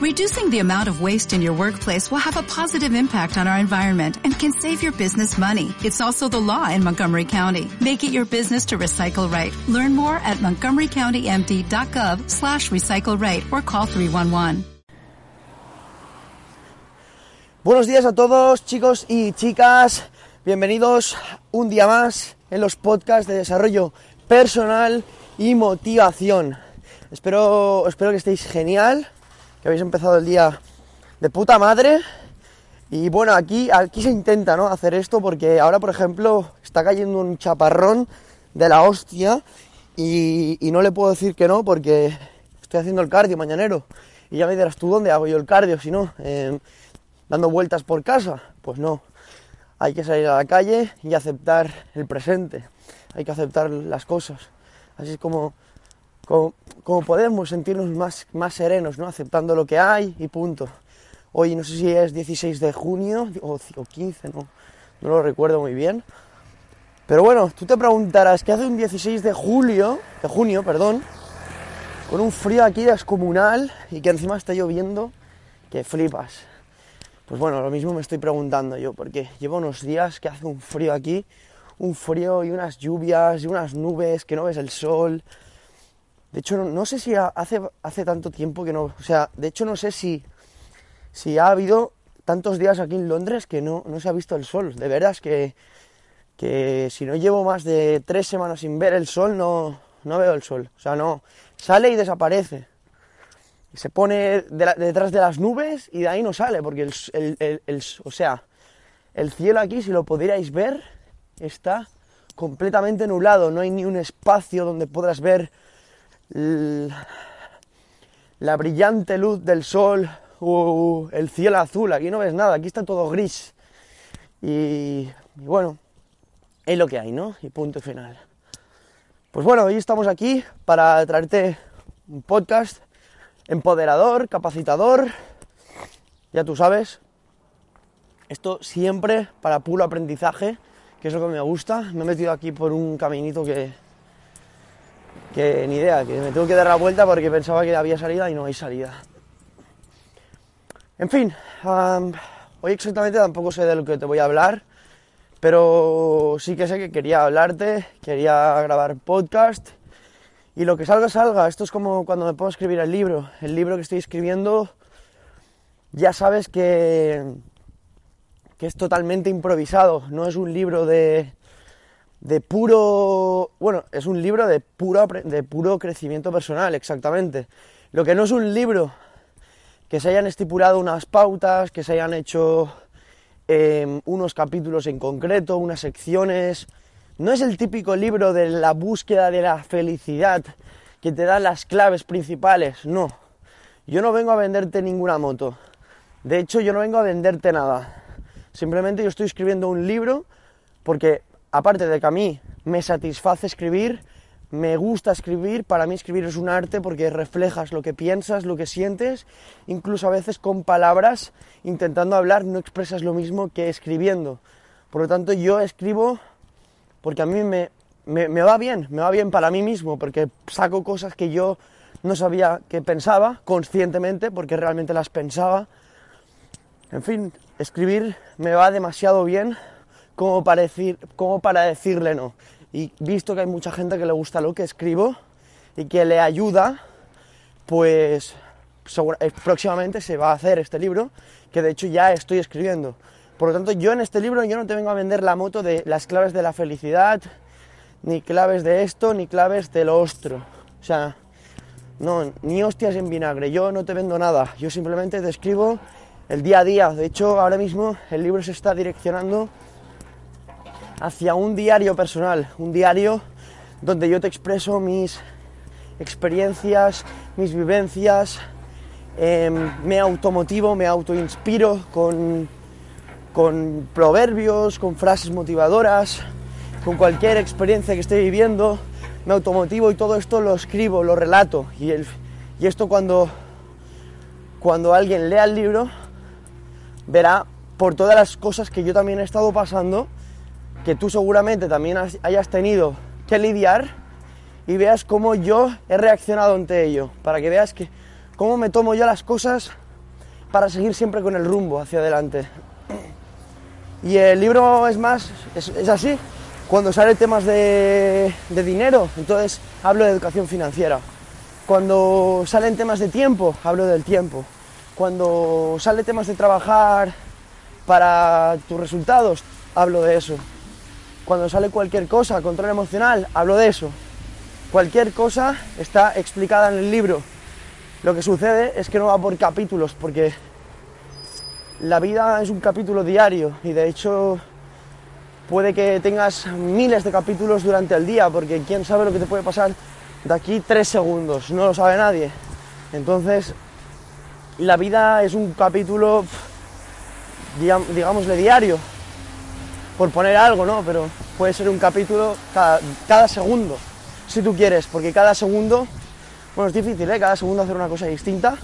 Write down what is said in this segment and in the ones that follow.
Reducing the amount of waste in your workplace will have a positive impact on our environment and can save your business money. It's also the law in Montgomery County. Make it your business to recycle right. Learn more at montgomerycountymd.gov slash recycle right or call 311. Buenos días a todos chicos y chicas, bienvenidos un día más en los podcasts de desarrollo personal y motivación. Espero, espero que estéis genial, que habéis empezado el día de puta madre. Y bueno, aquí, aquí se intenta ¿no? hacer esto porque ahora, por ejemplo, está cayendo un chaparrón de la hostia y, no le puedo decir que no porque estoy haciendo el cardio mañanero. Y ya me dirás tú dónde hago yo el cardio, si no, eh, dando vueltas por casa. Pues no, hay que salir a la calle y aceptar el presente, hay que aceptar las cosas. Así es como, como, podemos sentirnos más, más serenos, ¿no? aceptando lo que hay y punto. Hoy no sé si es 16 de junio o, o 15, no, no lo recuerdo muy bien. Pero bueno, tú te preguntarás, ¿qué hace un 16 de julio, de junio, perdón, con un frío aquí descomunal y que encima está lloviendo, que flipas? Pues bueno, lo mismo me estoy preguntando yo, porque llevo unos días que hace un frío aquí, un frío y unas lluvias y unas nubes, que no ves el sol. De hecho, no, sé si hace, hace tanto tiempo que no... O sea, de hecho no sé si, si ha habido tantos días aquí en Londres que no, no se ha visto el sol. De veras que, que si no llevo más de tres semanas sin ver el sol, no, no veo el sol. O sea, no, sale y desaparece. Se pone detrás de las nubes y de ahí no sale, porque el, el, el, el, o sea, el cielo aquí, si lo pudierais ver, está completamente nublado. No hay ni un espacio donde podrás ver la brillante luz del sol o el cielo azul. Aquí no ves nada, aquí está todo gris. Y, y bueno, es lo que hay, ¿no? Y punto final. Pues bueno, hoy estamos aquí para traerte un podcast empoderador, capacitador, ya tú sabes, esto siempre para puro aprendizaje, que es lo que me gusta. Me he metido aquí por un caminito que, que ni idea, que me tengo que dar la vuelta porque pensaba que había salida y no hay salida. En fin, hoy exactamente tampoco sé de lo que te voy a hablar, pero sí que sé que quería hablarte, quería grabar podcast y lo que salga, salga. Esto es como cuando me puedo escribir el libro. El libro que estoy escribiendo, ya sabes que, que es totalmente improvisado. No es un libro de, de puro... Bueno, es un libro de puro, de puro crecimiento personal, exactamente. Lo que no es un libro que se hayan estipulado unas pautas, que se hayan hecho eh, unos capítulos en concreto, unas secciones no es el típico libro de la búsqueda de la felicidad que te da las claves principales, no. Yo no vengo a venderte ninguna moto. De hecho, yo no vengo a venderte nada. Simplemente yo estoy escribiendo un libro porque, aparte de que a mí me satisface escribir, me gusta escribir, para mí escribir es un arte porque reflejas lo que piensas, lo que sientes, incluso a veces con palabras, intentando hablar, no expresas lo mismo que escribiendo. Por lo tanto, yo escribo porque a mí me, me, me, va bien, me va bien para mí mismo, porque saco cosas que yo no sabía que pensaba conscientemente, porque realmente las pensaba. En fin, escribir me va demasiado bien como para, decir, como para decirle no. Y visto que hay mucha gente que le gusta lo que escribo y que le ayuda, pues próximamente se va a hacer este libro, que de hecho ya estoy escribiendo. Por lo tanto, yo en este libro yo no te vengo a vender la moto de las claves de la felicidad, ni claves de esto, ni claves de lo otro. O sea, no, ni hostias en vinagre, yo no te vendo nada, yo simplemente te escribo el día a día. De hecho, ahora mismo el libro se está direccionando hacia un diario personal, un diario donde yo te expreso mis experiencias, mis vivencias, eh, me automotivo, me autoinspiro con con proverbios, con frases motivadoras, con cualquier experiencia que esté viviendo, me automotivo y todo esto lo escribo, lo relato. Y, el, y esto cuando, cuando alguien lea el libro, verá por todas las cosas que yo también he estado pasando, que tú seguramente también hayas tenido que lidiar, y veas cómo yo he reaccionado ante ello, para que veas que cómo me tomo yo las cosas para seguir siempre con el rumbo hacia adelante. Y el libro es más, es, así, cuando sale temas de, de dinero, entonces hablo de educación financiera. Cuando salen temas de tiempo, hablo del tiempo. Cuando sale temas de trabajar para tus resultados, hablo de eso. Cuando sale cualquier cosa, control emocional, hablo de eso. Cualquier cosa está explicada en el libro. Lo que sucede es que no va por capítulos, porque la vida es un capítulo diario y de hecho puede que tengas miles de capítulos durante el día, porque quién sabe lo que te puede pasar de aquí tres segundos, no lo sabe nadie. Entonces, la vida es un capítulo, digámosle, diario, por poner algo, ¿no? Pero puede ser un capítulo cada, segundo, si tú quieres, porque cada segundo, bueno, es difícil, ¿eh? Cada segundo hacer una cosa distinta,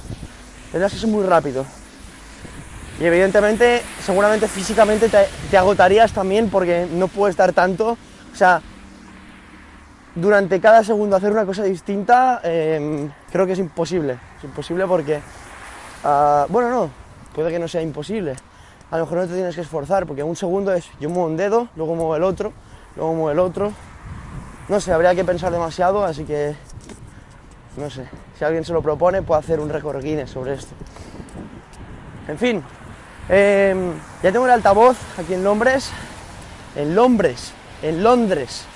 tendrás que ser muy rápido. Y evidentemente, seguramente físicamente te, agotarías también porque no puedes dar tanto, o sea, durante cada segundo hacer una cosa distinta, em, creo que es imposible. Es imposible porque, ah, bueno, no, puede que no sea imposible. A lo mejor no te tienes que esforzar, porque un segundo es yo muevo un dedo, luego muevo el otro, luego muevo el otro. No sé, habría que pensar demasiado, así que, no sé, si alguien se lo propone, puede hacer un récord Guinness sobre esto. En fin, em, ya tengo el altavoz aquí en Londres, en Londres, en Londres,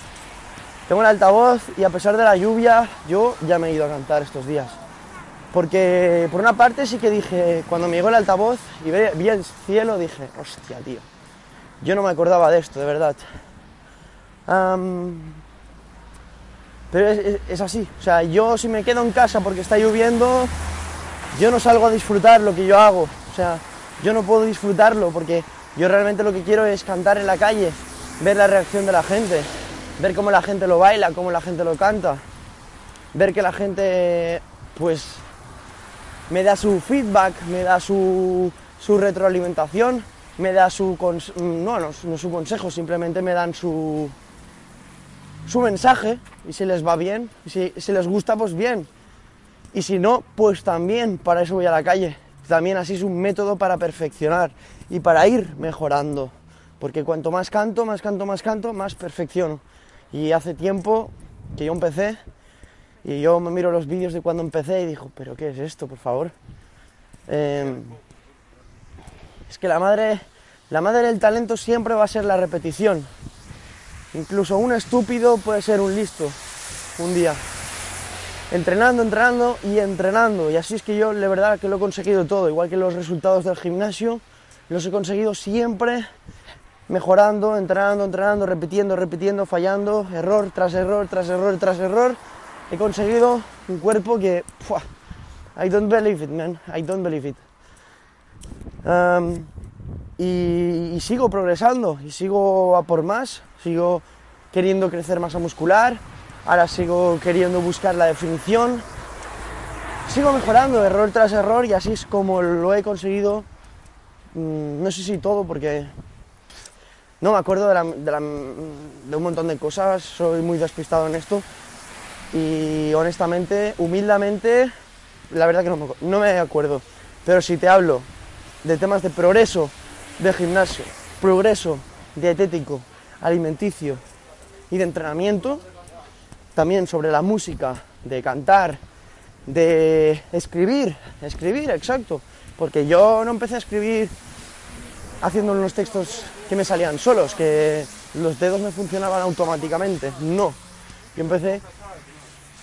tengo el altavoz y a pesar de la lluvia, yo ya me he ido a cantar estos días. Porque por una parte sí que dije, cuando me llegó el altavoz y vi el cielo, dije, hostia, tío, yo no me acordaba de esto, de verdad. pero es, así, o sea, yo si me quedo en casa porque está lloviendo, yo no salgo a disfrutar lo que yo hago. O sea, yo no puedo disfrutarlo porque yo realmente lo que quiero es cantar en la calle, ver la reacción de la gente ver cómo la gente lo baila, cómo la gente lo canta, ver que la gente pues me da su feedback, me da su, retroalimentación, me da su, no, no, no su consejo, simplemente me dan su, su mensaje y si les va bien, si, si les gusta pues bien, y si no, pues también, para eso voy a la calle, también así es un método para perfeccionar y para ir mejorando, porque cuanto más canto, más canto, más canto, más perfecciono. Y hace tiempo que yo empecé y yo me miro los vídeos de cuando empecé y digo, pero ¿qué es esto, por favor? Em, es que la madre, la madre del talento siempre va a ser la repetición. Incluso un estúpido puede ser un listo un día. Entrenando, entrenando y entrenando. Y así es que yo, de verdad, que lo he conseguido todo. Igual que los resultados del gimnasio, los he conseguido siempre mejorando, entrenando, entrenando, repitiendo, repitiendo, fallando, error tras error, tras error, tras error, he conseguido un cuerpo que, I don't believe it, man, I don't believe it. y, sigo progresando, y sigo a por más, sigo queriendo crecer masa muscular, ahora sigo queriendo buscar la definición, sigo mejorando error tras error y así es como lo he conseguido, mm, no sé si todo porque no me acuerdo de, un montón de cosas, soy muy despistado en esto y honestamente, humildemente, la verdad que no me, acuerdo. Pero si te hablo de temas de progreso de gimnasio, progreso dietético, alimenticio y de entrenamiento, también sobre la música, de cantar, de escribir, escribir, exacto, porque yo no empecé a escribir haciendo unos textos que me salían solos, que los dedos me funcionaban automáticamente. No. Yo empecé,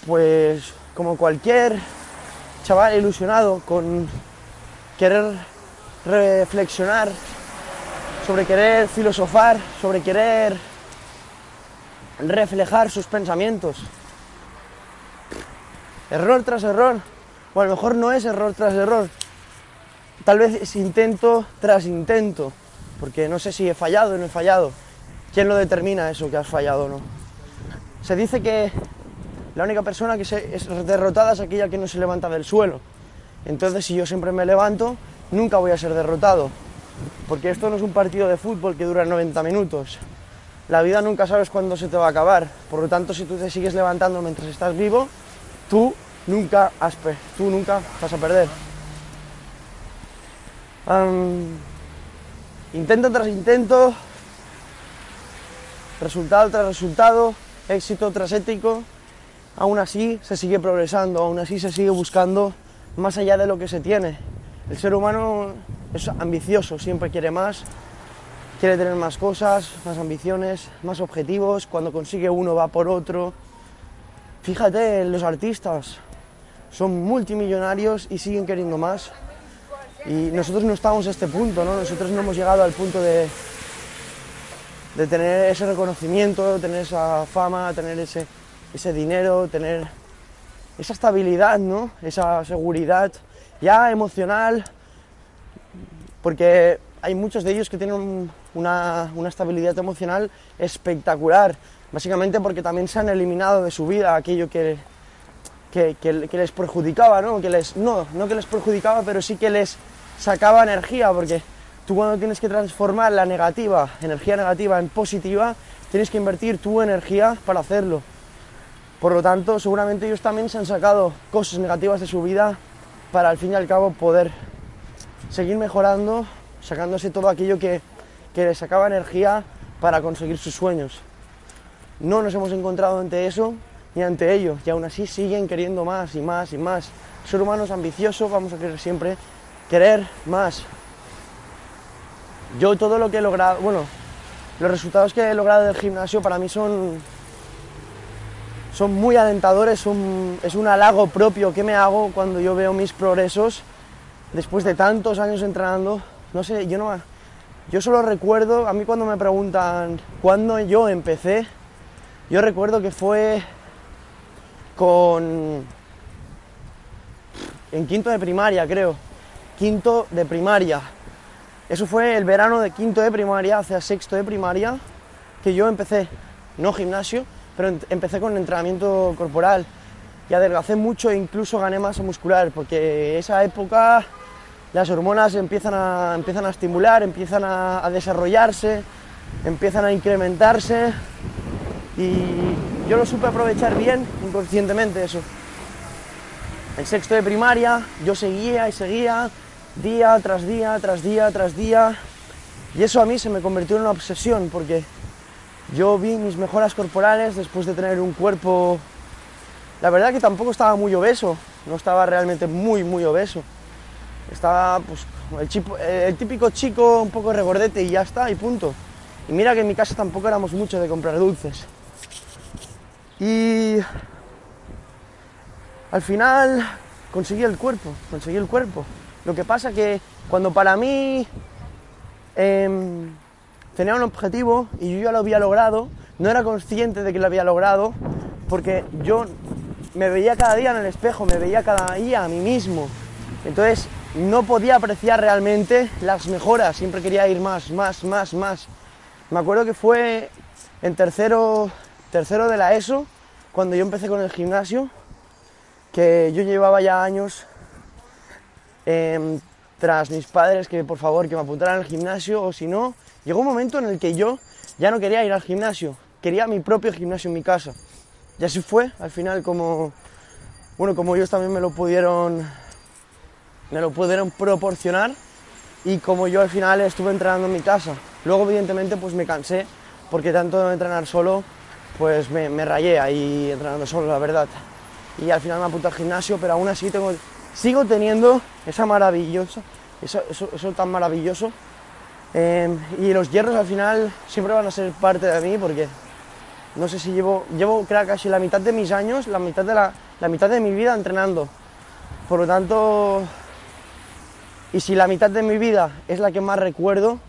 pues, como cualquier chaval ilusionado, con querer reflexionar, sobre querer filosofar, sobre querer reflejar sus pensamientos. Error tras error, o a lo mejor no es error tras error, tal vez es intento tras intento, porque no sé si he fallado o no he fallado. ¿Quién lo determina eso que has fallado o no? Se dice que la única persona que es derrotada es aquella que no se levanta del suelo. Entonces, si yo siempre me levanto, nunca voy a ser derrotado. Porque esto no es un partido de fútbol que dura 90 minutos. La vida nunca sabes cuándo se te va a acabar. Por lo tanto, si tú te sigues levantando mientras estás vivo, tú nunca, has, tú nunca vas a perder. intento tras intento, resultado tras resultado, éxito tras ético, aún así se sigue progresando, aún así se sigue buscando más allá de lo que se tiene. El ser humano es ambicioso, siempre quiere más, quiere tener más cosas, más ambiciones, más objetivos, cuando consigue uno va por otro. Fíjate, los artistas son multimillonarios y siguen queriendo más. Y nosotros no estamos a este punto, ¿no? Nosotros no hemos llegado al punto de, de tener ese reconocimiento, tener esa fama, tener ese, ese dinero, tener esa estabilidad, ¿no? Esa seguridad ya emocional, porque hay muchos de ellos que tienen una, estabilidad emocional espectacular, básicamente porque también se han eliminado de su vida aquello que, que, les perjudicaba, ¿no? Que les, no, no que les perjudicaba, pero sí que les sacaba energía, porque tú cuando tienes que transformar la negativa, energía negativa en positiva, tienes que invertir tu energía para hacerlo. Por lo tanto, seguramente ellos también se han sacado cosas negativas de su vida para al fin y al cabo poder seguir mejorando sacándose todo aquello que, que les sacaba energía para conseguir sus sueños. No nos hemos encontrado ante eso ni ante ello, y aún así siguen queriendo más y más y más. Ser humano es ambicioso, vamos a querer siempre querer más. Yo todo lo que he logrado, bueno, los resultados que he logrado del gimnasio para mí son, son muy alentadores, es un halago propio que me hago cuando yo veo mis progresos después de tantos años entrenando no sé, yo no. Yo solo recuerdo, a mí cuando me preguntan cuándo yo empecé, yo recuerdo que fue con. en quinto de primaria, creo. Quinto de primaria. Eso fue el verano de quinto de primaria, hacia sexto de primaria, que yo empecé, no gimnasio, pero empecé con entrenamiento corporal. Y adelgacé mucho e incluso gané masa muscular, porque esa época las hormonas empiezan a, empiezan a estimular, empiezan a, desarrollarse, empiezan a incrementarse y yo lo supe aprovechar bien inconscientemente eso. En sexto de primaria yo seguía y seguía día tras día, tras día, tras día y eso a mí se me convirtió en una obsesión porque yo vi mis mejoras corporales después de tener un cuerpo, la verdad que tampoco estaba muy obeso, no estaba realmente muy, muy obeso estaba pues, el, típico chico un poco regordete y ya está, y punto. Y mira que en mi casa tampoco éramos mucho de comprar dulces. Y al final conseguí el cuerpo, conseguí el cuerpo. Lo que pasa que cuando para mí em, tenía un objetivo y yo ya lo había logrado, no era consciente de que lo había logrado porque yo me veía cada día en el espejo, me veía cada día a mí mismo. Entonces no podía apreciar realmente las mejoras, siempre quería ir más, más, más, más. Me acuerdo que fue en tercero, tercero de la ESO, cuando yo empecé con el gimnasio, que yo llevaba ya años em, tras mis padres que por favor que me apuntaran al gimnasio o si no, llegó un momento en el que yo ya no quería ir al gimnasio, quería mi propio gimnasio en mi casa. Y así fue, al final como, bueno, como ellos también me lo pudieron me lo pudieron proporcionar y como yo al final estuve entrenando en mi casa. Luego evidentemente pues me cansé porque tanto de entrenar solo pues me, rayé ahí entrenando solo, la verdad. Y al final me apunté al gimnasio, pero aún así tengo, sigo teniendo esa maravillosa, eso, eso, tan maravilloso. Em, y los hierros al final siempre van a ser parte de mí porque no sé si llevo, llevo creo casi la mitad de mis años, la mitad de, la, la mitad de mi vida entrenando. Por lo tanto, y si la mitad de mi vida es la que más recuerdo,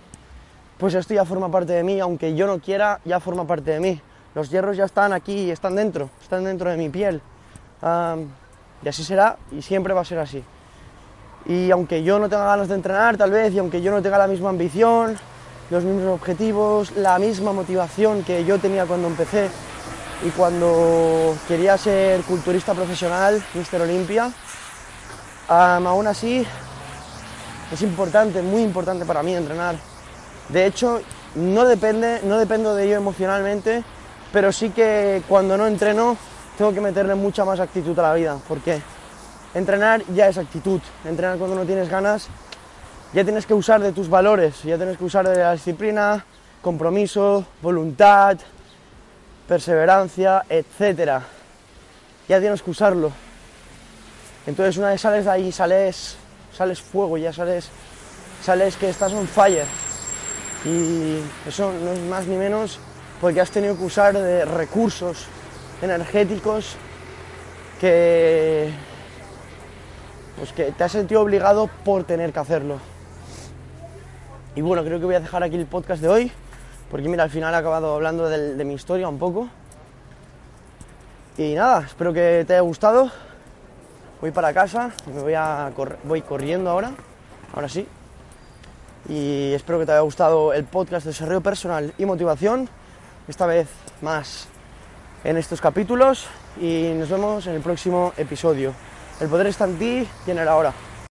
pues esto ya forma parte de mí, aunque yo no quiera, ya forma parte de mí. Los hierros ya están aquí, están dentro, están dentro de mi piel. y así será y siempre va a ser así. Y aunque yo no tenga ganas de entrenar, tal vez, y aunque yo no tenga la misma ambición, los mismos objetivos, la misma motivación que yo tenía cuando empecé y cuando quería ser culturista profesional, Mister Olimpia, aún así es importante, muy importante para mí entrenar. De hecho, no, depende, no dependo de ello emocionalmente, pero sí que cuando no entreno tengo que meterle mucha más actitud a la vida, porque entrenar ya es actitud. Entrenar cuando no tienes ganas ya tienes que usar de tus valores, ya tienes que usar de la disciplina, compromiso, voluntad, perseverancia, etcétera. Ya tienes que usarlo. Entonces una vez sales de ahí, sales, sales fuego, ya sales, sales que estás on fire. Y eso no es más ni menos porque has tenido que usar de recursos energéticos que, pues que te has sentido obligado por tener que hacerlo. Y bueno, creo que voy a dejar aquí el podcast de hoy, porque mira, al final he acabado hablando de, mi historia un poco. Y nada, espero que te haya gustado. Voy para casa, me voy, a voy corriendo ahora, ahora sí. Y espero que te haya gustado el podcast de desarrollo personal y motivación, esta vez más en estos capítulos. Y nos vemos en el próximo episodio. El poder está en ti y en el ahora.